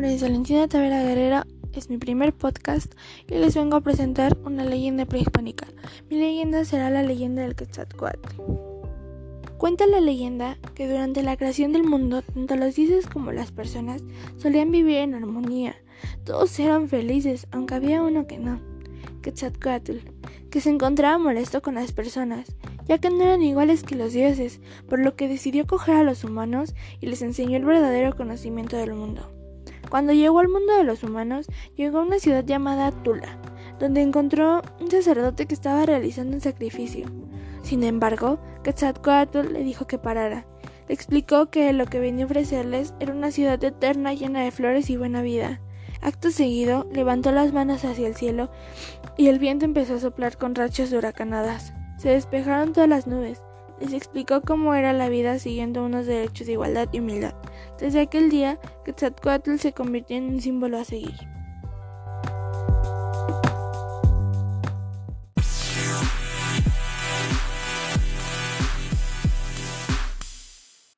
nombre es Valentina Tavera Guerrero, es mi primer podcast y les vengo a presentar una leyenda prehispánica. Mi leyenda será la leyenda del Quetzalcoatl. Cuenta la leyenda que durante la creación del mundo, tanto los dioses como las personas solían vivir en armonía. Todos eran felices, aunque había uno que no, Quetzalcoatl, que se encontraba molesto con las personas, ya que no eran iguales que los dioses, por lo que decidió coger a los humanos y les enseñó el verdadero conocimiento del mundo. Cuando llegó al mundo de los humanos, llegó a una ciudad llamada Tula, donde encontró un sacerdote que estaba realizando un sacrificio. Sin embargo, Quetzalcoatl le dijo que parara. Le explicó que lo que venía a ofrecerles era una ciudad eterna llena de flores y buena vida. Acto seguido, levantó las manos hacia el cielo y el viento empezó a soplar con rachas huracanadas. Se despejaron todas las nubes. Les explicó cómo era la vida siguiendo unos derechos de igualdad y humildad. Desde aquel día, Quetzalcoatl se convirtió en un símbolo a seguir.